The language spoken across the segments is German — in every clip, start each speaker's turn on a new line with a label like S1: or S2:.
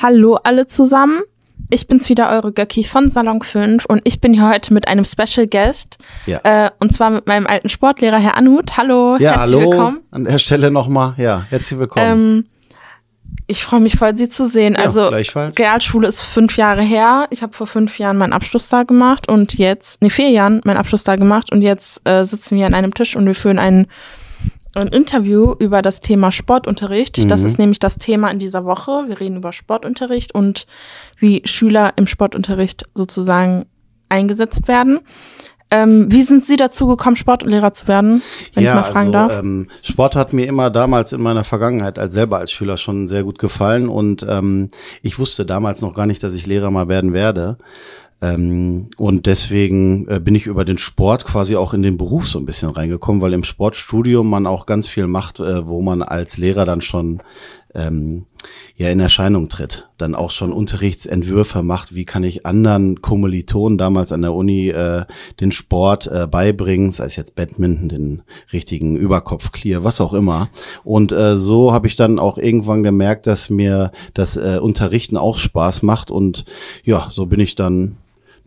S1: Hallo alle zusammen. Ich bin's wieder, eure Göcki von Salon 5 und ich bin hier heute mit einem Special Guest.
S2: Ja.
S1: Äh, und zwar mit meinem alten Sportlehrer, Herr Anut. Hallo,
S2: Ja,
S1: herzlich
S2: hallo.
S1: willkommen.
S2: An der Stelle nochmal, ja, herzlich willkommen.
S1: Ähm, ich freue mich voll, Sie zu sehen.
S2: Ja,
S1: also. Realschule ist fünf Jahre her. Ich habe vor fünf Jahren meinen Abschluss da gemacht und jetzt, nee, vier Jahren meinen Abschluss da gemacht und jetzt äh, sitzen wir an einem Tisch und wir führen ein, ein Interview über das Thema Sportunterricht. Das
S2: Mhm.
S1: ist nämlich das Thema in dieser Woche. Wir reden über Sportunterricht und wie Schüler im Sportunterricht sozusagen eingesetzt werden. Ähm, wie sind Sie dazu gekommen, Sportlehrer zu werden, wenn
S2: ja,
S1: ich mal fragen
S2: also,
S1: darf?
S2: Ähm, Sport hat mir immer damals in meiner Vergangenheit als selber als Schüler schon sehr gut gefallen und ähm, ich wusste damals noch gar nicht, dass ich Lehrer mal werden werde. Ähm, und deswegen äh, bin ich über den Sport quasi auch in den Beruf so ein bisschen reingekommen, weil im Sportstudium man auch ganz viel macht, äh, wo man als Lehrer dann schon ähm, ja in Erscheinung tritt, dann auch schon Unterrichtsentwürfe macht, wie kann ich anderen Kommilitonen damals an der Uni äh, den Sport äh, beibringen, sei es jetzt Badminton, den richtigen Überkopf-Clear, was auch immer. Und äh, so habe ich dann auch irgendwann gemerkt, dass mir das äh, Unterrichten auch Spaß macht. Und ja, so bin ich dann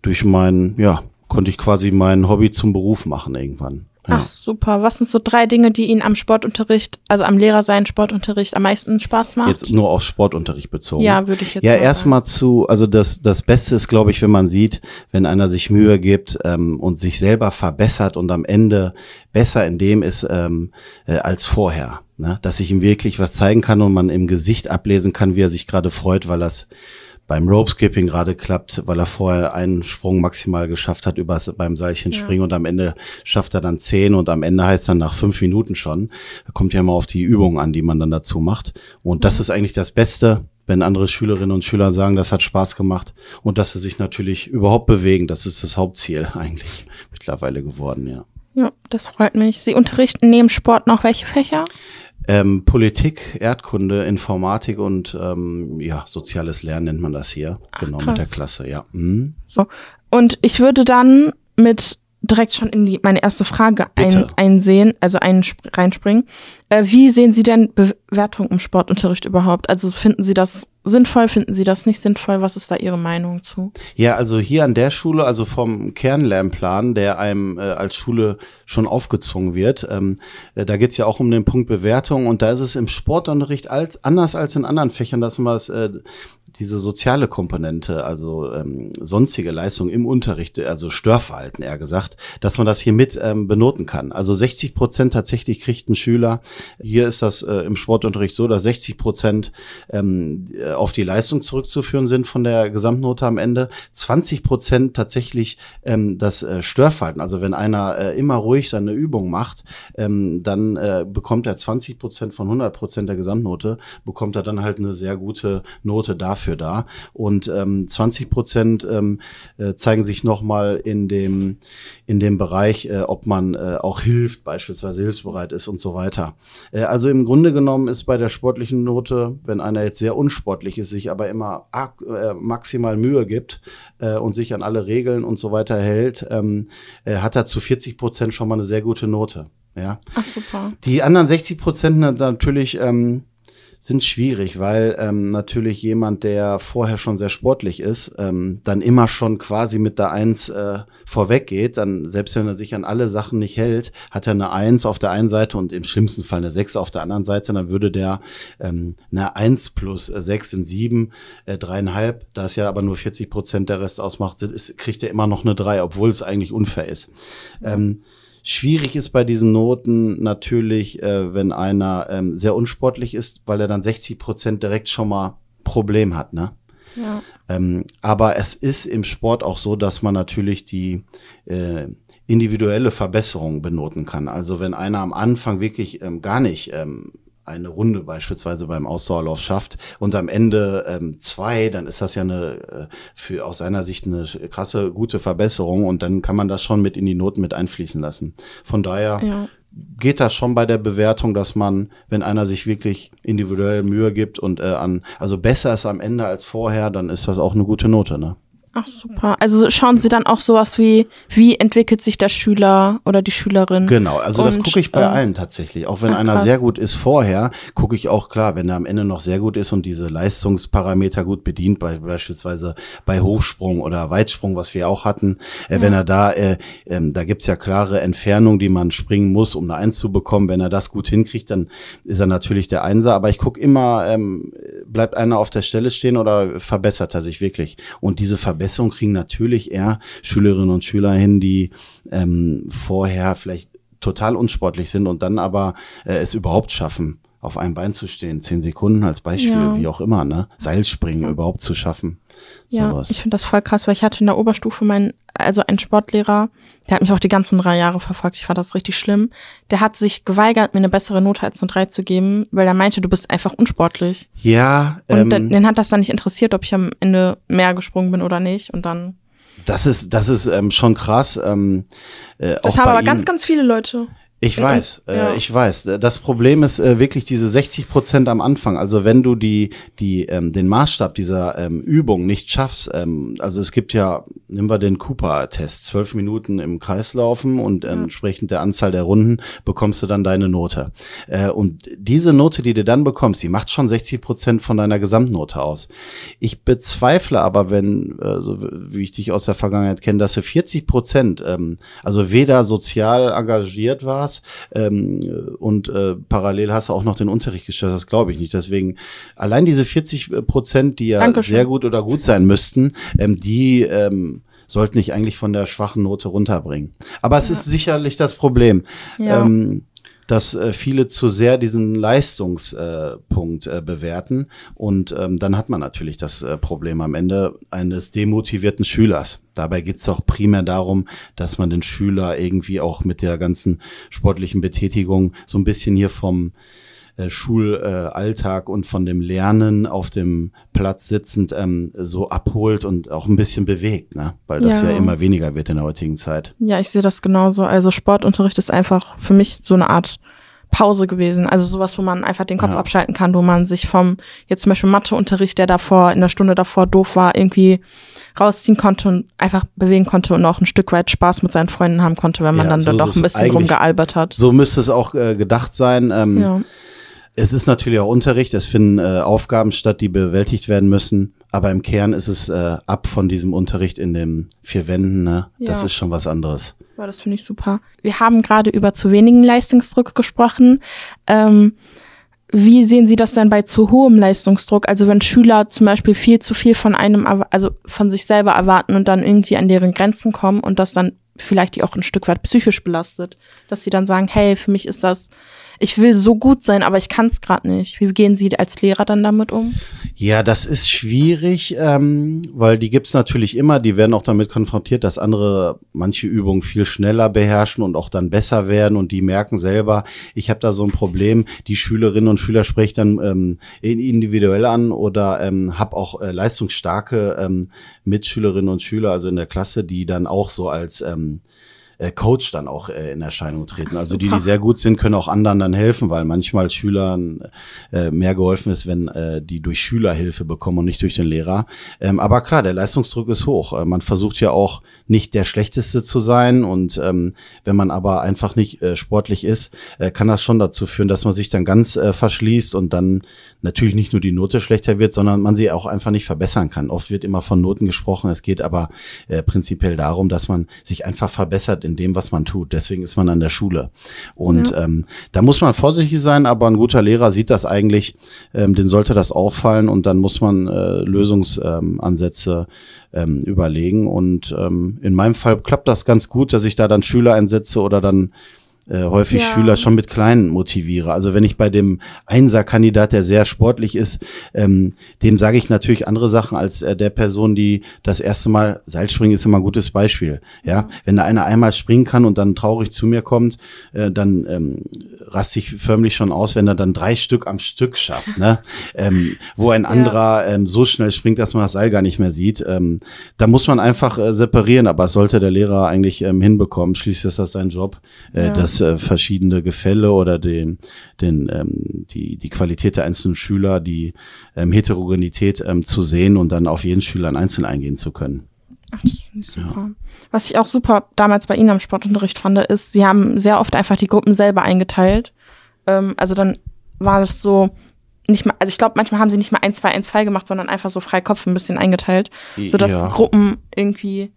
S2: durch mein, ja, konnte ich quasi mein Hobby zum Beruf machen irgendwann. Ja.
S1: Ach, super. Was sind so drei Dinge, die Ihnen am Sportunterricht, also am Lehrersein Sportunterricht am meisten Spaß macht?
S2: Jetzt nur auf Sportunterricht bezogen.
S1: ja, würde ich jetzt
S2: Ja, erstmal zu, also das, das Beste ist, glaube ich, wenn man sieht, wenn einer sich Mühe gibt ähm, und sich selber verbessert und am Ende besser in dem ist ähm, äh, als vorher. Ne? Dass ich ihm wirklich was zeigen kann und man im Gesicht ablesen kann, wie er sich gerade freut, weil das beim Ropeskipping gerade klappt, weil er vorher einen Sprung maximal geschafft hat übers, beim Seilchenspringen und am Ende schafft er dann zehn und am Ende heißt dann nach fünf Minuten schon. Da kommt ja immer auf die Übung an, die man dann dazu macht. Und das ist eigentlich das Beste, wenn andere Schülerinnen und Schüler sagen, das hat Spaß gemacht und dass sie sich natürlich überhaupt bewegen. Das ist das Hauptziel eigentlich mittlerweile geworden, ja.
S1: Ja, das freut mich. Sie unterrichten neben Sport noch welche Fächer?
S2: Ähm, Politik, Erdkunde, Informatik und ähm, ja, soziales Lernen nennt man das hier. genau, mit
S1: krass.
S2: der Klasse, ja. Mhm.
S1: So. Und ich würde dann mit direkt schon in die, meine erste Frage ein, einsehen, also ein, reinspringen. Äh, wie sehen Sie denn Bewertung im Sportunterricht überhaupt? Also finden Sie das sinnvoll, finden Sie das nicht sinnvoll? Was ist da Ihre Meinung zu?
S2: Ja, also hier an der Schule, also vom Kernlernplan, der einem äh, als Schule schon aufgezwungen wird, ähm, äh, da geht's ja auch um den Punkt Bewertung und da ist es im Sportunterricht als, anders als in anderen Fächern, dass man das, äh, diese soziale Komponente, also ähm, sonstige Leistung im Unterricht, also Störverhalten eher gesagt, dass man das hier mit ähm, benoten kann. Also 60 Prozent tatsächlich kriegt ein Schüler. Hier ist das äh, im Sportunterricht so, dass 60 Prozent ähm, äh, auf die Leistung zurückzuführen sind von der Gesamtnote am Ende. 20 Prozent tatsächlich ähm, das äh, Störverhalten. Also wenn einer äh, immer ruhig seine Übung macht, ähm, dann äh, bekommt er 20 Prozent von 100 Prozent der Gesamtnote, bekommt er dann halt eine sehr gute Note dafür da. Und ähm, 20 Prozent ähm, äh, zeigen sich nochmal in dem, in dem Bereich, äh, ob man äh, auch hilft, beispielsweise hilfsbereit ist und so weiter. Äh, also im Grunde genommen ist bei der sportlichen Note, wenn einer jetzt sehr unsportlich ist, sich aber immer ak- äh, maximal Mühe gibt äh, und sich an alle Regeln und so weiter hält, ähm, äh, hat er zu 40 Prozent schon mal eine sehr gute Note. Ja.
S1: Ach, super.
S2: Die anderen 60 Prozent natürlich ähm, sind schwierig, weil ähm, natürlich jemand, der vorher schon sehr sportlich ist, ähm, dann immer schon quasi mit der Eins äh, vorweg geht, dann selbst wenn er sich an alle Sachen nicht hält, hat er eine Eins auf der einen Seite und im schlimmsten Fall eine Sechs auf der anderen Seite, dann würde der ähm, eine Eins plus äh, sechs sind sieben, äh, dreieinhalb, da es ja aber nur 40 Prozent der Rest ausmacht, ist, kriegt er immer noch eine Drei, obwohl es eigentlich unfair ist. Ähm, Schwierig ist bei diesen Noten natürlich, äh, wenn einer ähm, sehr unsportlich ist, weil er dann 60 Prozent direkt schon mal Problem hat, ne?
S1: Ja.
S2: Ähm, aber es ist im Sport auch so, dass man natürlich die äh, individuelle Verbesserung benoten kann. Also wenn einer am Anfang wirklich ähm, gar nicht ähm, eine Runde beispielsweise beim Ausdauerlauf schafft und am Ende ähm, zwei, dann ist das ja eine äh, für aus seiner Sicht eine krasse gute Verbesserung und dann kann man das schon mit in die Noten mit einfließen lassen. Von daher
S1: Ja.
S2: geht das schon bei der Bewertung, dass man, wenn einer sich wirklich individuell Mühe gibt und äh, an, also besser ist am Ende als vorher, dann ist das auch eine gute Note, ne?
S1: Ach super. Also schauen Sie dann auch sowas wie, wie entwickelt sich der Schüler oder die Schülerin?
S2: Genau, also das
S1: Und,
S2: gucke ich bei
S1: äh,
S2: allen tatsächlich. Auch wenn
S1: ach,
S2: einer
S1: krass.
S2: sehr gut ist vorher, gucke ich auch klar, wenn er am Ende noch sehr gut ist und diese Leistungsparameter gut bedient, bei, beispielsweise bei Hochsprung oder Weitsprung, was wir auch hatten, äh, wenn er da, äh, ähm, da gibt's ja klare Entfernungen, die man springen muss, um eine Eins zu bekommen. Wenn er das gut hinkriegt, dann ist er natürlich der Einser. Aber ich gucke immer, ähm, bleibt einer auf der Stelle stehen oder verbessert er sich wirklich? Und diese Verbesserung kriegen natürlich eher Schülerinnen und Schüler hin, die ähm, vorher vielleicht total unsportlich sind und dann aber äh, es überhaupt schaffen, auf einem Bein zu stehen. Zehn Sekunden als Beispiel,
S1: Ja.
S2: wie auch immer, ne? Seilspringen überhaupt zu schaffen.
S1: Ja,
S2: Sowas.
S1: ich finde das voll krass, weil ich hatte in der Oberstufe meinen, also einen Sportlehrer, der hat mich auch die ganzen drei Jahre verfolgt. Ich fand das richtig schlimm. Der hat sich geweigert, mir eine bessere Note als eine 3 zu geben, weil er meinte, du bist einfach unsportlich.
S2: ja,
S1: Und
S2: ähm,
S1: den, den hat das dann nicht interessiert, ob ich am Ende mehr gesprungen bin oder nicht. Und dann.
S2: das ist, das ist ähm, schon krass. Ähm, äh,
S1: Das haben aber
S2: ihm.
S1: ganz, ganz viele Leute.
S2: Ich
S1: Ja,
S2: weiß, äh,
S1: ja.
S2: ich weiß. Das Problem ist äh, wirklich diese 60 Prozent am Anfang. Also wenn du die, die, ähm, den Maßstab dieser ähm, Übung nicht schaffst, ähm, also es gibt ja, nehmen wir den Cooper-Test, zwölf Minuten im Kreis laufen und entsprechend der Anzahl der Runden bekommst du dann deine Note. Äh, und diese Note, die du dann bekommst, die macht schon 60 Prozent von deiner Gesamtnote aus. Ich bezweifle aber, wenn, äh, so wie ich dich aus der Vergangenheit kenne, dass du 40 Prozent, ähm, also weder sozial engagiert warst ähm, und äh, parallel hast du auch noch den Unterricht gestellt, das glaube ich nicht. Deswegen allein diese 40 Prozent, die ja
S1: Dankeschön.
S2: sehr gut oder gut sein müssten, ähm, die ähm, sollten dich eigentlich von der schwachen Note runterbringen. Aber es ist sicherlich das Problem.
S1: Ja.
S2: Ähm, dass äh, viele zu sehr diesen Leistungspunkt äh, bewerten und ähm, dann hat man natürlich das äh, Problem am Ende eines demotivierten Schülers. Dabei geht es auch primär darum, dass man den Schüler irgendwie auch mit der ganzen sportlichen Betätigung so ein bisschen hier vom äh, Schulalltag und von dem Lernen auf dem Platz sitzend ähm, so abholt und auch ein bisschen bewegt, ne? weil das ja.
S1: Ja.
S2: immer weniger wird in der heutigen Zeit.
S1: Ja, ich sehe das genauso. Also Sportunterricht ist einfach für mich so eine Art Pause gewesen. Also sowas, wo man einfach den Kopf
S2: Ja.
S1: abschalten kann, wo man sich vom, jetzt zum Beispiel Matheunterricht, der davor, in der Stunde davor doof war, irgendwie rausziehen konnte und einfach bewegen konnte und auch ein Stück weit Spaß mit seinen Freunden haben konnte, wenn man
S2: Ja,
S1: dann
S2: so
S1: doch ein bisschen rumgealbert hat.
S2: So müsste es auch äh, gedacht sein. Ähm,
S1: Ja.
S2: Es ist natürlich auch Unterricht, es finden äh, Aufgaben statt, die bewältigt werden müssen. Aber im Kern ist es äh, ab von diesem Unterricht in den vier Wänden. Ne? Das
S1: Ja.
S2: ist schon was anderes.
S1: Ja, das finde ich super. Wir haben gerade über zu wenigen Leistungsdruck gesprochen. Ähm, wie sehen Sie das denn bei zu hohem Leistungsdruck? Also wenn Schüler zum Beispiel viel zu viel von einem, also von sich selber erwarten und dann irgendwie an deren Grenzen kommen und das dann vielleicht die auch ein Stück weit psychisch belastet, dass sie dann sagen, hey, für mich ist das, ich will so gut sein, aber ich kann es gerade nicht. Wie gehen Sie als Lehrer dann damit um?
S2: Ja, das ist schwierig, ähm, weil die gibt's natürlich immer. Die werden auch damit konfrontiert, dass andere manche Übungen viel schneller beherrschen und auch dann besser werden. Und die merken selber, ich habe da so ein Problem. Die Schülerinnen und Schüler spreche ich dann ähm, in- individuell an oder ähm, habe auch äh, leistungsstarke ähm, Mitschülerinnen und Schüler, also in der Klasse, die dann auch so als ähm, äh, Coach dann auch äh, in Erscheinung treten. Also die, die sehr gut sind, können auch anderen dann helfen, weil manchmal Schülern äh, mehr geholfen ist, wenn äh, die durch Schüler Hilfe bekommen und nicht durch den Lehrer. Ähm, aber klar, der Leistungsdruck ist hoch. Äh, man versucht ja auch nicht der Schlechteste zu sein und ähm, wenn man aber einfach nicht äh, sportlich ist, äh, kann das schon dazu führen, dass man sich dann ganz äh, verschließt und dann natürlich nicht nur die Note schlechter wird, sondern man sie auch einfach nicht verbessern kann. Oft wird immer von Noten gesprochen, es geht aber äh, prinzipiell darum, dass man sich einfach verbessert in dem, was man tut. Deswegen ist man an der Schule. Und ähm, da muss man vorsichtig sein, aber ein guter Lehrer sieht das eigentlich, ähm, den sollte das auffallen und dann muss man äh, Lösungsansätze ähm, Ansätze, ähm, überlegen. Und ähm, in meinem Fall klappt das ganz gut, dass ich da dann Schüler einsetze oder dann äh, häufig
S1: Ja.
S2: Schüler schon mit Kleinen motiviere. Also wenn ich bei dem Einser-Kandidat, der sehr sportlich ist, ähm, dem sage ich natürlich andere Sachen als äh, der Person, die das erste Mal Seilspringen ist immer ein gutes Beispiel. Ja, wenn da einer einmal springen kann und dann traurig zu mir kommt, äh, dann ähm, raste ich förmlich schon aus, wenn er dann drei Stück am Stück schafft, ne? ähm, wo ein anderer ähm, so schnell springt, dass man das Seil gar nicht mehr sieht. Ähm, da muss man einfach äh, separieren, aber es sollte der Lehrer eigentlich ähm, hinbekommen. Schließlich ist das sein Job, äh,
S1: Ja.
S2: dass äh, verschiedene Gefälle oder den, den, ähm, die, die Qualität der einzelnen Schüler, die ähm, Heterogenität ähm, zu sehen und dann auf jeden Schüler einzeln eingehen zu können.
S1: Ach, super. Was ich auch super damals bei Ihnen am Sportunterricht fand, ist, Sie haben sehr oft einfach die Gruppen selber eingeteilt. Ähm, also dann war das so, nicht mal, also ich glaube, manchmal haben sie nicht mal 1, 2, 1, 2 gemacht, sondern einfach so frei Kopf ein bisschen eingeteilt, sodass
S2: Ja.
S1: Gruppen irgendwie,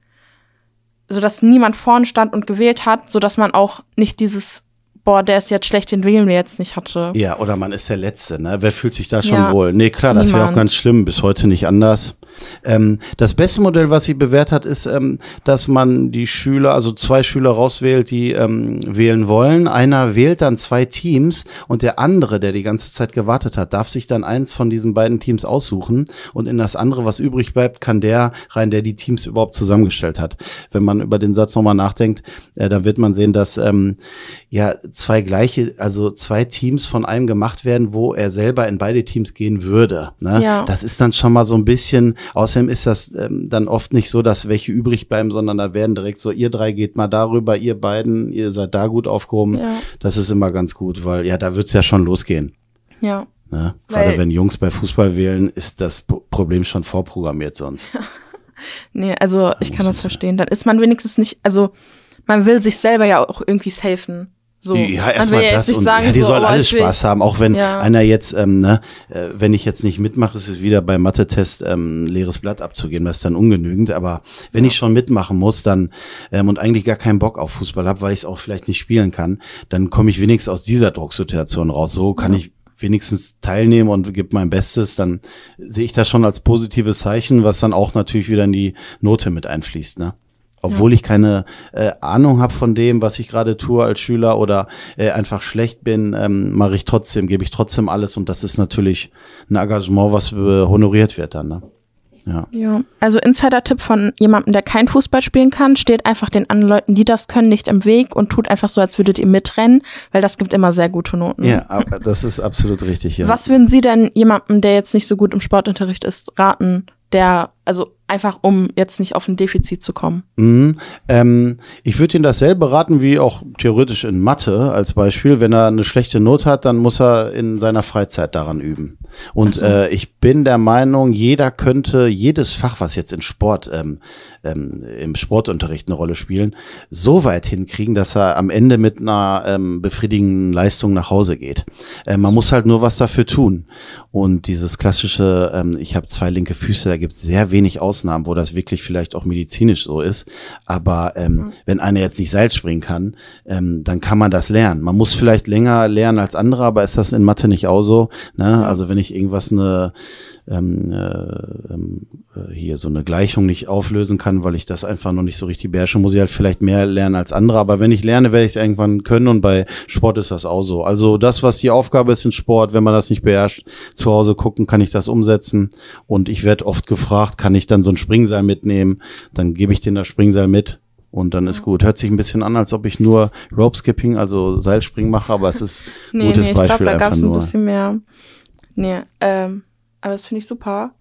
S1: sodass niemand vorn stand und gewählt hat, sodass man auch nicht dieses, boah, der ist jetzt schlecht, den wählen wir jetzt nicht hatte.
S2: Ja, oder man ist der Letzte, ne? Wer fühlt sich da schon
S1: Ja.
S2: wohl? Nee, klar, das wäre auch ganz schlimm, bis heute nicht anders. Ähm, das beste Modell, was sie bewährt hat, ist, ähm, dass man die Schüler, also zwei Schüler rauswählt, die ähm, wählen wollen. Einer wählt dann zwei Teams und der andere, der die ganze Zeit gewartet hat, darf sich dann eins von diesen beiden Teams aussuchen und in das andere, was übrig bleibt, kann der rein, der die Teams überhaupt zusammengestellt hat. Wenn man über den Satz nochmal nachdenkt, äh, dann wird man sehen, dass ähm, ja zwei gleiche, also zwei Teams von einem gemacht werden, wo er selber in beide Teams gehen würde. Ne?
S1: Ja.
S2: Das ist dann schon mal so ein bisschen, außerdem ist das ähm, dann oft nicht so, dass welche übrig bleiben, sondern da werden direkt so, ihr drei geht mal darüber, ihr beiden, ihr seid da gut aufgehoben.
S1: Ja.
S2: Das ist immer ganz gut, weil ja, da wird's ja schon losgehen.
S1: Ja.
S2: Ne? Gerade wenn Jungs bei Fußball wählen, ist das Problem schon vorprogrammiert sonst.
S1: Nee, also ich
S2: muss
S1: kann das verstehen. Dann ist man wenigstens nicht, also man will sich selber ja auch irgendwie safen. So.
S2: Ja, erstmal
S1: ja jetzt
S2: das und
S1: sagen,
S2: ja, die
S1: so,
S2: sollen
S1: oh,
S2: alles Spaß haben, auch wenn
S1: Ja.
S2: einer jetzt, ähm, ne, äh, wenn ich jetzt nicht mitmache, ist es wieder beim Mathe-Test ähm, leeres Blatt abzugeben, das ist dann ungenügend. Aber wenn ich schon mitmachen muss, dann ähm, und eigentlich gar keinen Bock auf Fußball habe, weil ich es auch vielleicht nicht spielen kann, dann komme ich wenigstens aus dieser Drucksituation raus. So kann ich wenigstens teilnehmen und gebe mein Bestes, dann sehe ich das schon als positives Zeichen, was dann auch natürlich wieder in die Note mit einfließt, ne? Obwohl ich keine äh, Ahnung habe von dem, was ich gerade tue als Schüler oder äh, einfach schlecht bin, ähm, mache ich trotzdem, gebe ich trotzdem alles und das ist natürlich ein Engagement, was äh, honoriert wird dann. Ne? Ja.
S1: Ja, also Insider-Tipp von jemandem, der kein Fußball spielen kann, steht einfach den anderen Leuten, die das können, nicht im Weg und tut einfach so, als würdet ihr mitrennen, weil das gibt immer sehr gute Noten.
S2: ja, aber das ist absolut richtig. Ja.
S1: Was würden Sie denn jemandem, der jetzt nicht so gut im Sportunterricht ist, raten, der, also einfach um jetzt nicht auf ein Defizit zu kommen?
S2: Mhm. Ähm, ich würde ihn dasselbe raten wie auch theoretisch in Mathe als Beispiel. Wenn er eine schlechte Not hat, dann muss er in seiner Freizeit daran üben. Und äh, ich bin der Meinung, jeder könnte jedes Fach, was jetzt in Sport, ähm, ähm, im Sportunterricht eine Rolle spielen, so weit hinkriegen, dass er am Ende mit einer ähm, befriedigenden Leistung nach Hause geht. Äh, man muss halt nur was dafür tun. Und dieses klassische, ähm, ich habe zwei linke Füße, da gibt es sehr wenig Ausnahmen, wo das wirklich vielleicht auch medizinisch so ist. Aber ähm, wenn einer jetzt nicht Seil springen kann, ähm, dann kann man das lernen. Man muss vielleicht länger lernen als andere, aber ist das in Mathe nicht auch so? Ne? Also wenn ich irgendwas eine ähm, äh, ähm, äh, hier so eine Gleichung nicht auflösen kann, weil ich das einfach noch nicht so richtig beherrsche, muss ich halt vielleicht mehr lernen als andere. Aber wenn ich lerne, werde ich es irgendwann können und bei Sport ist das auch so. Also das, was die Aufgabe ist in Sport, wenn man das nicht beherrscht, zu Hause gucken, kann ich das umsetzen. Und ich werde oft gefragt, kann ich dann so ein Springseil mitnehmen? Dann gebe ich denen das Springseil mit. Und dann ist gut. Hört sich ein bisschen an, als ob ich nur Rope Skipping, also Seilspringen mache, aber es ist ein
S1: Nee,
S2: gutes
S1: nee, ich glaube,
S2: Beispiel
S1: da gab es ein bisschen mehr. Nee, ähm, aber das finde ich super.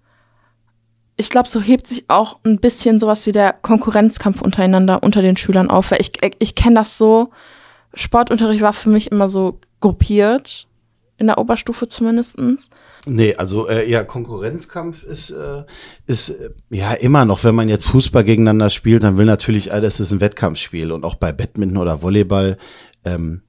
S1: Ich glaube, so hebt sich auch ein bisschen sowas wie der Konkurrenzkampf untereinander unter den Schülern auf. Weil ich, ich kenne das so. Sportunterricht war für mich immer so gruppiert. In der Oberstufe zumindestens.
S2: Nee, also äh, ja, Konkurrenzkampf ist, äh, ist äh, ja immer noch, wenn man jetzt Fußball gegeneinander spielt, dann will natürlich, äh, das ist ein Wettkampfspiel und auch bei Badminton oder Volleyball, ähm,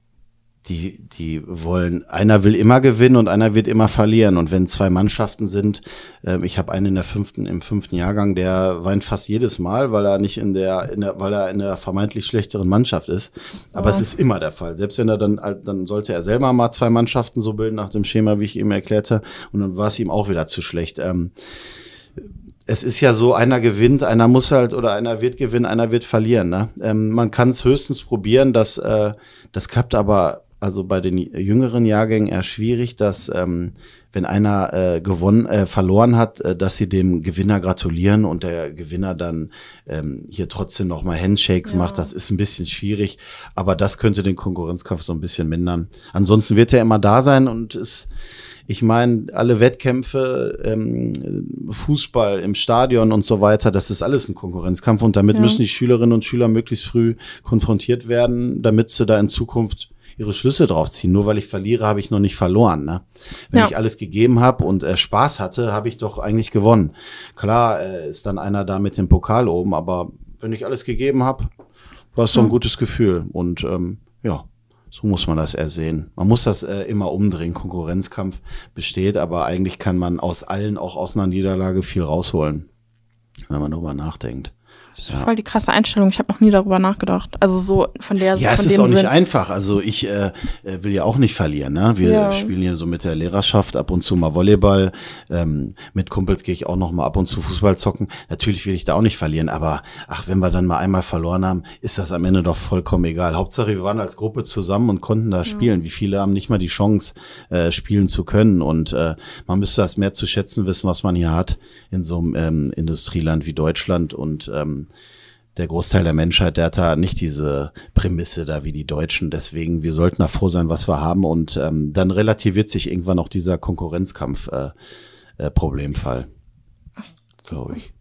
S2: die, die wollen, einer will immer gewinnen und einer wird immer verlieren. Und wenn zwei Mannschaften sind, ähm, ich habe einen in der fünften, im fünften Jahrgang, der weint fast jedes Mal, weil er nicht in der, in der, weil er in der vermeintlich schlechteren Mannschaft ist. Aber es
S1: Oh.
S2: ist immer der Fall. Selbst wenn er dann, dann sollte er selber mal zwei Mannschaften so bilden nach dem Schema, wie ich ihm erklärte. Und dann war es ihm auch wieder zu schlecht. Ähm, es ist ja so, einer gewinnt, einer muss halt oder einer wird gewinnen, einer wird verlieren. Ne? Ähm, man kann es höchstens probieren, dass äh, das klappt aber also bei den jüngeren Jahrgängen eher schwierig, dass ähm, wenn einer äh, gewonnen, äh, verloren hat, äh, dass sie dem Gewinner gratulieren und der Gewinner dann ähm, hier trotzdem noch mal Handshakes
S1: Ja.
S2: macht. Das ist ein bisschen schwierig, aber das könnte den Konkurrenzkampf so ein bisschen mindern. Ansonsten wird er immer da sein und ist ich meine, alle Wettkämpfe, ähm, Fußball im Stadion und so weiter, das ist alles ein Konkurrenzkampf und damit
S1: Ja.
S2: müssen die Schülerinnen und Schüler möglichst früh konfrontiert werden, damit sie da in Zukunft ihre Schlüsse drauf ziehen. Nur weil ich verliere, habe ich noch nicht verloren. Ne? Wenn
S1: Ja.
S2: ich alles gegeben habe und äh, Spaß hatte, habe ich doch eigentlich gewonnen. Klar äh, ist dann einer da mit dem Pokal oben, aber wenn ich alles gegeben habe, war es doch ein gutes Gefühl. Und ähm, ja, so muss man das eher sehen. Man muss das äh, immer umdrehen. Konkurrenzkampf besteht, aber eigentlich kann man aus allen, auch aus einer Niederlage, viel rausholen, wenn man darüber nachdenkt. Ja.
S1: Voll die krasse Einstellung. Ich habe noch nie darüber nachgedacht. Also so von der
S2: Ja, es ist auch nicht
S1: Sinn.
S2: einfach. Also ich äh, äh, will ja auch nicht verlieren. Ne? Wir
S1: Ja.
S2: spielen hier so mit der Lehrerschaft ab und zu mal Volleyball. Ähm, mit Kumpels gehe ich auch noch mal ab und zu Fußball zocken. Natürlich will ich da auch nicht verlieren, aber ach, wenn wir dann mal einmal verloren haben, ist das am Ende doch vollkommen egal. Hauptsache, wir waren als Gruppe zusammen und konnten da spielen. Wie viele haben nicht mal die Chance, äh, spielen zu können? Und äh, man müsste das mehr zu schätzen wissen, was man hier hat in so einem ähm, Industrieland wie Deutschland und ähm, der Großteil der Menschheit, der hat da nicht diese Prämisse da wie die Deutschen. Deswegen, wir sollten da froh sein, was wir haben. Und ähm, dann relativiert sich irgendwann auch dieser Konkurrenzkampf-Problemfall. Äh, Problemfall, glaube ich.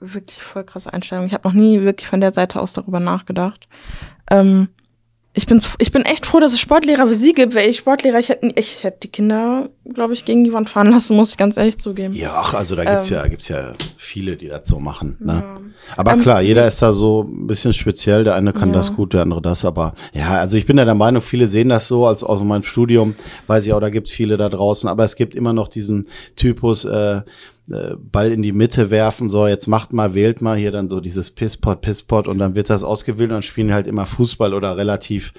S1: Wirklich voll krasse Einstellung. Ich habe noch nie wirklich von der Seite aus darüber nachgedacht. Ähm, ich bin, ich bin echt froh, dass es Sportlehrer wie Sie gibt, weil ich Sportlehrer, ich hätte, ich hätte die Kinder, glaube ich, gegen die Wand fahren lassen, muss ich ganz ehrlich zugeben.
S2: Ja, ach, also da gibt's
S1: Ähm.
S2: ja, gibt's ja viele, die das so machen. Ne?
S1: Ja.
S2: Aber
S1: Ähm,
S2: klar, jeder ist da so ein bisschen speziell. Der eine kann
S1: Ja.
S2: das gut, der andere das. Aber ja, also ich bin ja der Meinung, viele sehen das so als aus meinem Studium. Weiß ich auch, da gibt's viele da draußen. Aber es gibt immer noch diesen Typus, äh, äh, Ball in die Mitte werfen, so jetzt macht mal, wählt mal hier dann so dieses Pisspot, Pisspot und dann wird das ausgewählt und dann spielen halt immer Fußball oder relativ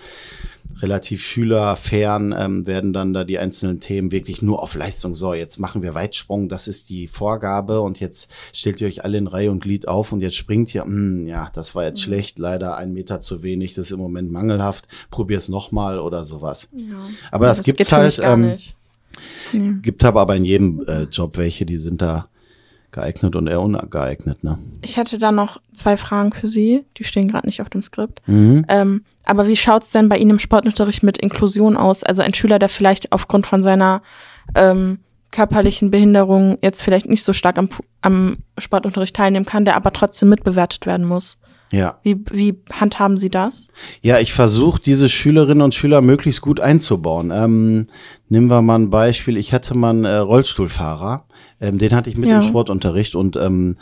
S2: relativ schülerfern ähm, werden dann da die einzelnen Themen wirklich nur auf Leistung. So, jetzt machen wir Weitsprung, das ist die Vorgabe und jetzt stellt ihr euch alle in Reihe und Glied auf und jetzt springt ihr, hm, ja, das war jetzt schlecht, leider ein Meter zu wenig, das ist im Moment mangelhaft, probier's nochmal oder sowas.
S1: Ja.
S2: Aber das, gibt's
S1: für mich
S2: halt, ähm,
S1: nicht. Nee.
S2: gibt aber aber in jedem äh, Job welche, die sind da geeignet und eher ungeeignet, ne?
S1: Ich hätte da noch zwei Fragen für Sie. Die stehen gerade nicht auf dem Skript.
S2: Mhm.
S1: Ähm, aber wie schaut's denn bei Ihnen im Sportunterricht mit Inklusion aus? Also ein Schüler, der vielleicht aufgrund von seiner ähm, körperlichen Behinderung jetzt vielleicht nicht so stark am, am Sportunterricht teilnehmen kann, der aber trotzdem mitbewertet werden muss.
S2: Ja.
S1: Wie, wie handhaben Sie das?
S2: Ja, ich versuche diese Schülerinnen und Schüler möglichst gut einzubauen. Ähm, nehmen wir mal ein Beispiel. Ich hatte mal einen äh, Rollstuhlfahrer, ähm, den hatte ich mit
S1: Ja.
S2: im Sportunterricht und ähm,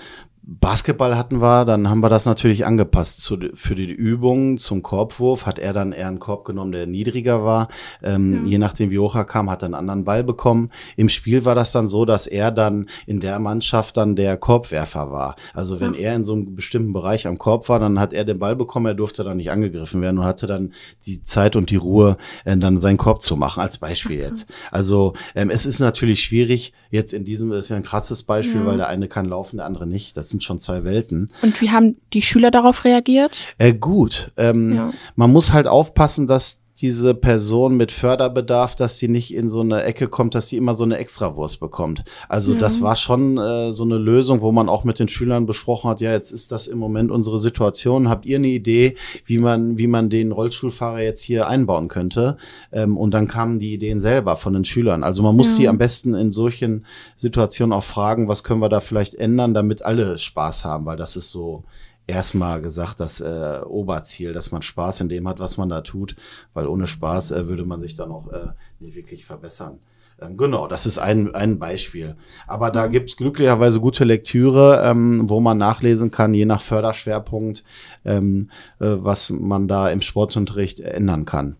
S2: Basketball hatten wir, dann haben wir das natürlich angepasst zu, für die Übungen zum Korbwurf. Hat er dann eher einen Korb genommen, der niedriger war. Ähm, Je nachdem, wie hoch er kam, hat er einen anderen Ball bekommen. Im Spiel war das dann so, dass er dann in der Mannschaft dann der Korbwerfer war. Also wenn er in so einem bestimmten Bereich am Korb war, dann hat er den Ball bekommen, er durfte dann nicht angegriffen werden und hatte dann die Zeit und die Ruhe, äh, dann seinen Korb zu machen, als Beispiel jetzt. Also ähm, es ist natürlich schwierig, jetzt in diesem, das ist ja ein krasses Beispiel,
S1: Ja.
S2: weil der eine kann laufen, der andere nicht. Das sind schon zwei Welten.
S1: Und wie haben die Schüler darauf reagiert?
S2: Äh, gut. Ähm,
S1: Ja.
S2: Man muss halt aufpassen, dass diese Person mit Förderbedarf, dass sie nicht in so eine Ecke kommt, dass sie immer so eine Extrawurst bekommt. Also
S1: Ja.
S2: das war schon äh, so eine Lösung, wo man auch mit den Schülern besprochen hat, ja, jetzt ist das im Moment unsere Situation. Habt ihr eine Idee, wie man, wie man den Rollstuhlfahrer jetzt hier einbauen könnte? Ähm, und dann kamen die Ideen selber von den Schülern. Also man muss
S1: Ja.
S2: die am besten in solchen Situationen auch fragen, was können wir da vielleicht ändern, damit alle Spaß haben, weil das ist so erstmal gesagt das äh, Oberziel, dass man Spaß in dem hat, was man da tut, weil ohne Spaß äh, würde man sich dann auch äh, nicht wirklich verbessern. Ähm, genau, das ist ein, ein Beispiel. Aber da gibt's glücklicherweise gute Lektüre, ähm, wo man nachlesen kann, je nach Förderschwerpunkt, ähm, äh, was man da im Sportunterricht ändern kann.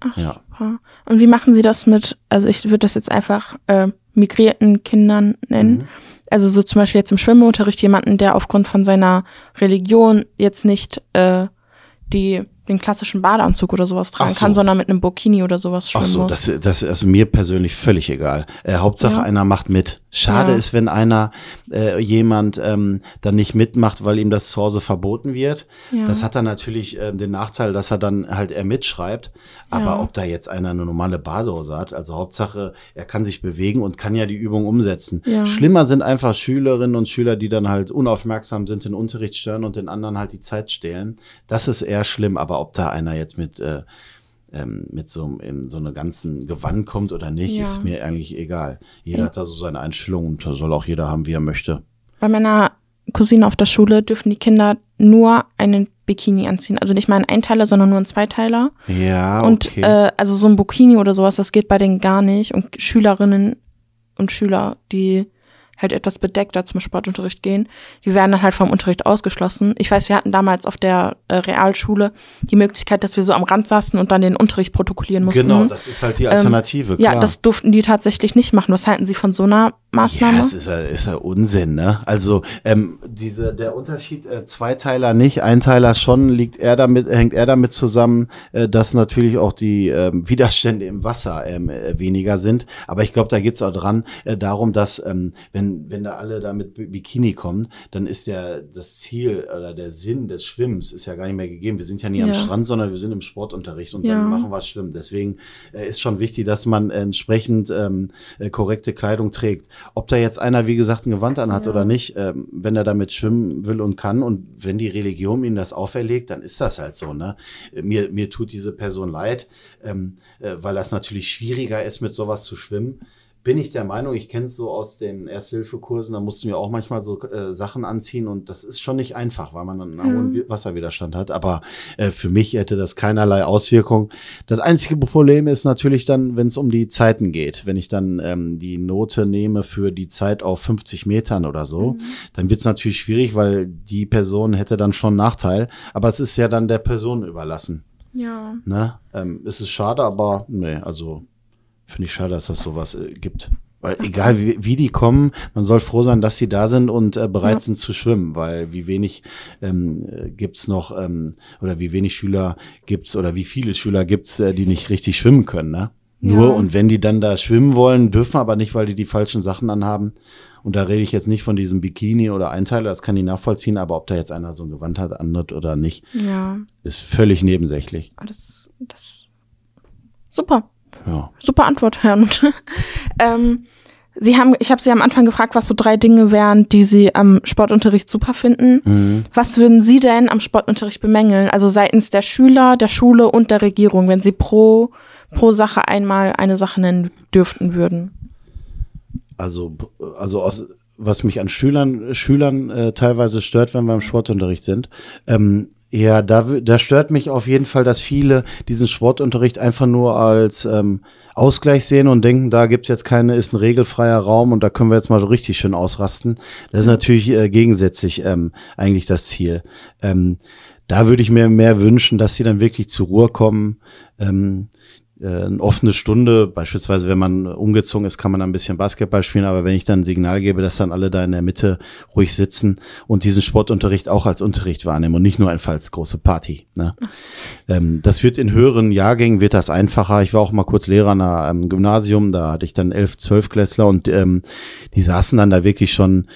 S1: Ach,
S2: Ja.
S1: super. Und wie machen Sie das mit, also ich würde das jetzt einfach äh, migrierten Kindern nennen.
S2: Mhm.
S1: Also so zum Beispiel jetzt im Schwimmunterricht jemanden, der aufgrund von seiner Religion jetzt nicht äh, die den klassischen Badeanzug oder sowas tragen
S2: so.
S1: kann, sondern mit einem Burkini oder sowas schwimmen
S2: Ach so,
S1: muss.
S2: das, das ist mir persönlich völlig egal. Äh, Hauptsache
S1: Ja.
S2: einer macht mit. Schade
S1: Ja.
S2: ist, wenn einer äh, jemand ähm, dann nicht mitmacht, weil ihm das zu Hause verboten wird.
S1: Ja.
S2: Das hat dann natürlich äh, den Nachteil, dass er dann halt er mitschreibt. Aber
S1: Ja.
S2: ob da jetzt einer eine normale Badehose hat, also Hauptsache, er kann sich bewegen und kann ja die Übung umsetzen.
S1: Ja.
S2: Schlimmer sind einfach Schülerinnen und Schüler, die dann halt unaufmerksam sind, den Unterricht stören und den anderen halt die Zeit stehlen. Das ist eher schlimm, aber ob da einer jetzt mit äh, ähm, mit so, einem- in so einer ganzen Gewand kommt oder nicht,
S1: Ja.
S2: ist mir eigentlich egal. Jeder hat da so seine Einstellung und soll auch jeder haben, wie er möchte.
S1: Bei meiner Cousine auf der Schule dürfen die Kinder nur einen Bikini anziehen. Also nicht mal einen Einteiler, sondern nur einen Zweiteiler.
S2: Ja,
S1: okay. Und äh, also so ein Bikini oder sowas, das geht bei denen gar nicht. Und Schülerinnen und Schüler, die halt etwas bedeckter zum Sportunterricht gehen, die werden dann halt vom Unterricht ausgeschlossen. Ich weiß, wir hatten damals auf der äh, Realschule die Möglichkeit, dass wir so am Rand saßen und dann den Unterricht protokollieren mussten.
S2: Genau, das ist halt die Alternative.
S1: Ähm, ja, das durften die tatsächlich nicht machen. Was halten Sie von so einer Maßnahme?
S2: Ja, das ist ja, ist ja Unsinn, ne? Also ähm, diese, der Unterschied äh, Zweiteiler nicht, Einteiler schon, liegt er damit, hängt er damit zusammen, äh, dass natürlich auch die äh, Widerstände im Wasser ähm, äh, weniger sind. Aber ich glaube, da geht's auch dran äh, darum, dass ähm, wenn wenn, wenn da alle da mit Bikini kommen, dann ist ja das Ziel oder der Sinn des Schwimmens ist ja gar nicht mehr gegeben. Wir sind ja nie ja. am Strand, sondern wir sind im Sportunterricht und ja. dann machen wir Schwimmen. Deswegen äh, ist schon wichtig, dass man entsprechend ähm, äh, korrekte Kleidung trägt. Ob da jetzt einer, wie gesagt, ein Gewand anhat ja. oder nicht, ähm, wenn er damit schwimmen will und kann und wenn die Religion ihm das auferlegt, dann ist das halt so. Ne? Mir, mir tut diese Person leid, ähm, äh, weil das natürlich schwieriger ist, mit sowas zu schwimmen bin ich der Meinung, ich kenne es so aus den Ersthilfekursen, da mussten wir auch manchmal so äh, Sachen anziehen und das ist schon nicht einfach, weil man einen hohen mhm. Wasserwiderstand hat. Aber äh, für mich hätte das keinerlei Auswirkung. Das einzige Problem ist natürlich dann, wenn es um die Zeiten geht. Wenn ich dann ähm, die Note nehme für die Zeit auf 50 Metern oder so, mhm. dann wird es natürlich schwierig, weil die Person hätte dann schon Nachteil. Aber es ist ja dann der Person überlassen.
S1: Ja.
S2: Ne? Ähm, es ist schade, aber nee, also Finde ich schade, dass das sowas äh, gibt. Weil egal wie, wie die kommen, man soll froh sein, dass sie da sind und äh, bereit ja. sind zu schwimmen, weil wie wenig ähm, gibt's noch ähm, oder wie wenig Schüler gibt's oder wie viele Schüler gibt's, äh, die nicht richtig schwimmen können, ne? Ja. Nur und wenn die dann da schwimmen wollen, dürfen aber nicht, weil die die falschen Sachen anhaben. Und da rede ich jetzt nicht von diesem Bikini oder Einteiler, das kann ich nachvollziehen, aber ob da jetzt einer so ein Gewand hat, anhat oder nicht,
S1: ja.
S2: ist völlig nebensächlich.
S1: Das, das super.
S2: Ja.
S1: Super Antwort, Herrn. ähm, Sie haben, ich habe Sie am Anfang gefragt, was so drei Dinge wären, die Sie am Sportunterricht super finden. Mhm. Was würden Sie denn am Sportunterricht bemängeln? Also seitens der Schüler, der Schule und der Regierung, wenn Sie pro, pro Sache einmal eine Sache nennen dürften würden?
S2: Also, also aus, was mich an Schülern, Schülern äh, teilweise stört, wenn wir im Sportunterricht sind, ähm, ja, da, da stört mich auf jeden Fall, dass viele diesen Sportunterricht einfach nur als ähm, Ausgleich sehen und denken, da gibt's jetzt keine, ist ein regelfreier Raum und da können wir jetzt mal so richtig schön ausrasten. Das ist natürlich äh, gegensätzlich ähm, eigentlich das Ziel. Ähm, da würde ich mir mehr wünschen, dass sie dann wirklich zur Ruhe kommen. Ähm, äh, eine offene Stunde, beispielsweise wenn man umgezogen ist, kann man ein bisschen Basketball spielen, aber wenn ich dann ein Signal gebe, dass dann alle da in der Mitte ruhig sitzen und diesen Sportunterricht auch als Unterricht wahrnehmen und nicht nur einfach als große Party. Ne? Ähm, das wird in höheren Jahrgängen wird das einfacher. Ich war auch mal kurz Lehrer an einem Gymnasium, da hatte ich dann elf, zwölf Klässler und ähm, die saßen dann da wirklich schon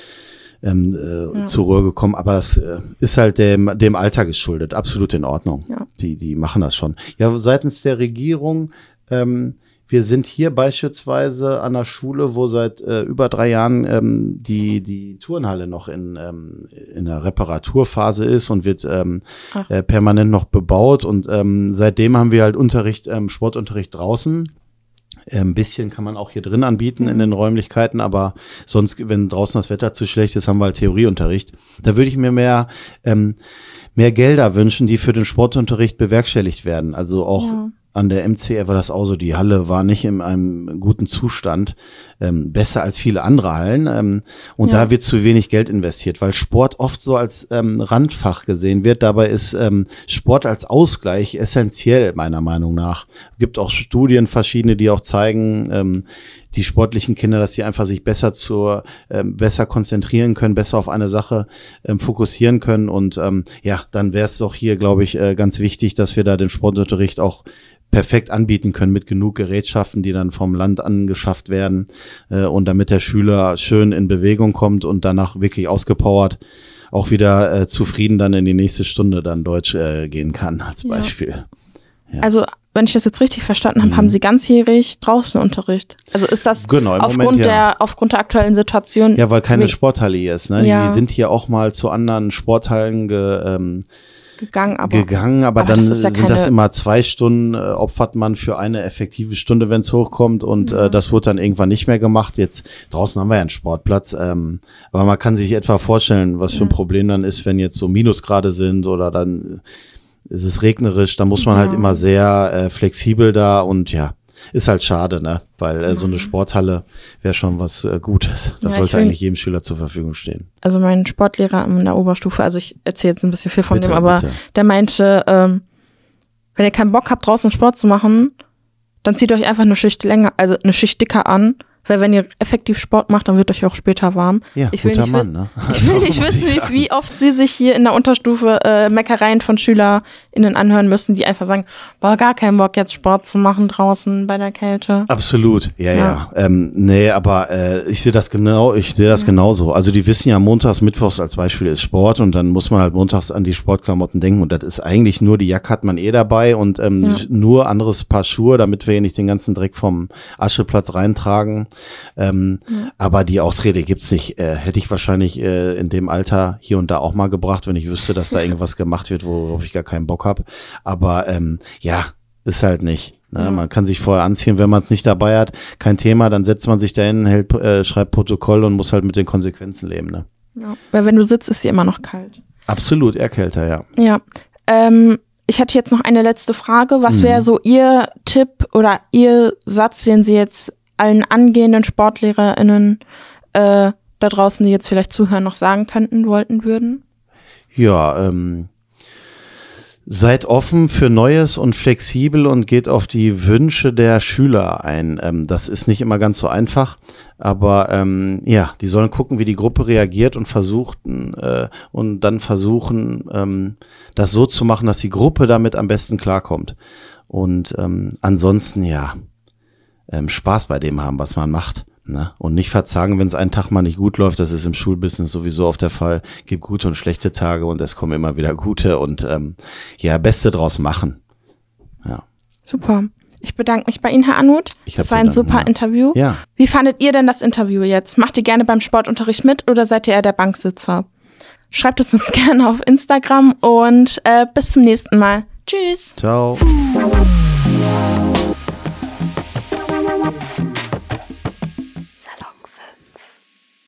S2: ähm, äh, ja. zur Ruhe gekommen. Aber das äh, ist halt dem, dem Alter geschuldet. Absolut in Ordnung.
S1: Ja.
S2: Die, die machen das schon. Ja, seitens der Regierung, ähm, wir sind hier beispielsweise an der Schule, wo seit äh, über drei Jahren ähm, die, die Turnhalle noch in, ähm, in der Reparaturphase ist und wird ähm, äh, permanent noch bebaut. Und ähm, seitdem haben wir halt Unterricht, ähm, Sportunterricht draußen. Ein ähm, bisschen kann man auch hier drin anbieten in den Räumlichkeiten, aber sonst, wenn draußen das Wetter zu schlecht ist, haben wir halt Theorieunterricht. Da würde ich mir mehr, ähm, mehr Gelder wünschen, die für den Sportunterricht bewerkstelligt werden. Also auch ja an der MCR war das auch so, die Halle war nicht in einem guten Zustand, ähm, besser als viele andere Hallen. Ähm, und ja. da wird zu wenig Geld investiert, weil Sport oft so als ähm, Randfach gesehen wird. Dabei ist ähm, Sport als Ausgleich essentiell, meiner Meinung nach. Gibt auch Studien, verschiedene, die auch zeigen, ähm, die sportlichen Kinder, dass sie einfach sich besser zur, ähm, besser konzentrieren können, besser auf eine Sache ähm, fokussieren können. Und ähm, ja, dann wäre es doch hier, glaube ich, äh, ganz wichtig, dass wir da den Sportunterricht auch perfekt anbieten können mit genug Gerätschaften, die dann vom Land angeschafft werden äh, und damit der Schüler schön in Bewegung kommt und danach wirklich ausgepowert auch wieder äh, zufrieden dann in die nächste Stunde dann Deutsch äh, gehen kann als Beispiel.
S1: Ja. Also wenn ich das jetzt richtig verstanden habe, mhm. haben Sie ganzjährig draußen Unterricht. Also ist das
S2: genau,
S1: aufgrund
S2: Moment,
S1: ja. der aufgrund der aktuellen Situation?
S2: Ja, weil keine Sporthalle hier ist. Ne? Ja. Die sind hier auch mal zu anderen Sporthallen ge, ähm,
S1: gegangen, aber.
S2: gegangen, aber,
S1: aber
S2: dann
S1: das ja
S2: sind das immer zwei Stunden, äh, opfert man für eine effektive Stunde, wenn es hochkommt und äh, das wurde dann irgendwann nicht mehr gemacht. Jetzt draußen haben wir ja einen Sportplatz, ähm, aber man kann sich etwa vorstellen, was für ein Problem dann ist, wenn jetzt so Minusgrade sind oder dann ist es regnerisch, da muss man halt
S1: Ja.
S2: immer sehr äh, flexibel da und ja, ist halt schade, ne? Weil äh, so eine Sporthalle wäre schon was äh, Gutes. Das
S1: Ja,
S2: sollte
S1: will-
S2: eigentlich jedem Schüler zur Verfügung stehen.
S1: Also mein Sportlehrer in der Oberstufe, also ich erzähle jetzt ein bisschen viel von
S2: Bitte,
S1: dem, aber
S2: bitte.
S1: der meinte, ähm, wenn ihr keinen Bock habt, draußen Sport zu machen, dann zieht euch einfach eine Schicht länger, also eine Schicht dicker an. Weil wenn ihr effektiv Sport macht, dann wird euch auch später warm.
S2: Ja,
S1: ich will
S2: guter
S1: nicht
S2: Mann, ne?
S1: Ich will
S2: Also,
S1: nicht wissen, wie, wie oft sie sich hier in der Unterstufe äh, Meckereien von SchülerInnen anhören müssen, die einfach sagen, boah, gar keinen Bock jetzt Sport zu machen draußen bei der Kälte.
S2: Absolut, ja, ja.
S1: Ja.
S2: Ähm, nee, aber äh, ich sehe das genau, ich sehe das genauso. Also die wissen ja montags, mittwochs als Beispiel ist Sport und dann muss man halt montags an die Sportklamotten denken und das ist eigentlich nur die Jacke hat man eh dabei und ähm,
S1: Ja.
S2: nur anderes Paar Schuhe, damit wir hier nicht den ganzen Dreck vom Ascheplatz reintragen. Ähm, Aber die Ausrede gibt's nicht. Äh, hätte ich wahrscheinlich äh, in dem Alter hier und da auch mal gebracht, wenn ich wüsste, dass da irgendwas gemacht wird, worauf ich gar keinen Bock hab. Aber ähm, ja, ist halt nicht. Ne? Man kann sich vorher anziehen, wenn man es nicht dabei hat, kein Thema, dann setzt man sich dahin, hält, äh, schreibt Protokoll und muss halt mit den Konsequenzen leben. Ne?
S1: Ja. Weil wenn du sitzt, ist sie immer noch kalt.
S2: Absolut, eher kälter, ja.
S1: Ja. Ähm, ich hätte jetzt noch eine letzte Frage. Was
S2: Mhm.
S1: wäre so Ihr Tipp oder Ihr Satz, den Sie jetzt allen angehenden SportlehrerInnen äh, da draußen, die jetzt vielleicht zuhören, noch sagen könnten, wollten, würden?
S2: Ja, ähm, seid offen für Neues und flexibel und geht auf die Wünsche der Schüler ein. Ähm, das ist nicht immer ganz so einfach, aber ähm, ja, die sollen gucken, wie die Gruppe reagiert und versuchen äh, und dann versuchen, ähm, das so zu machen, dass die Gruppe damit am besten klarkommt. Und ähm, ansonsten ja, ähm, Spaß bei dem haben, was man macht. Ne? Und nicht verzagen, wenn es einen Tag mal nicht gut läuft. Das ist im Schulbusiness sowieso oft der Fall. Gibt gute und schlechte Tage und es kommen immer wieder gute und ähm, ja, Beste draus machen. Ja.
S1: Super. Ich bedanke mich bei Ihnen, Herr Anut.
S2: Ich
S1: Das war ein
S2: danken,
S1: super
S2: ja.
S1: Interview.
S2: Ja,
S1: Wie fandet ihr denn das Interview jetzt? Macht ihr gerne beim Sportunterricht mit oder seid ihr eher der Banksitzer? Schreibt es uns gerne auf Instagram und äh, bis zum nächsten Mal. Tschüss.
S2: ciao.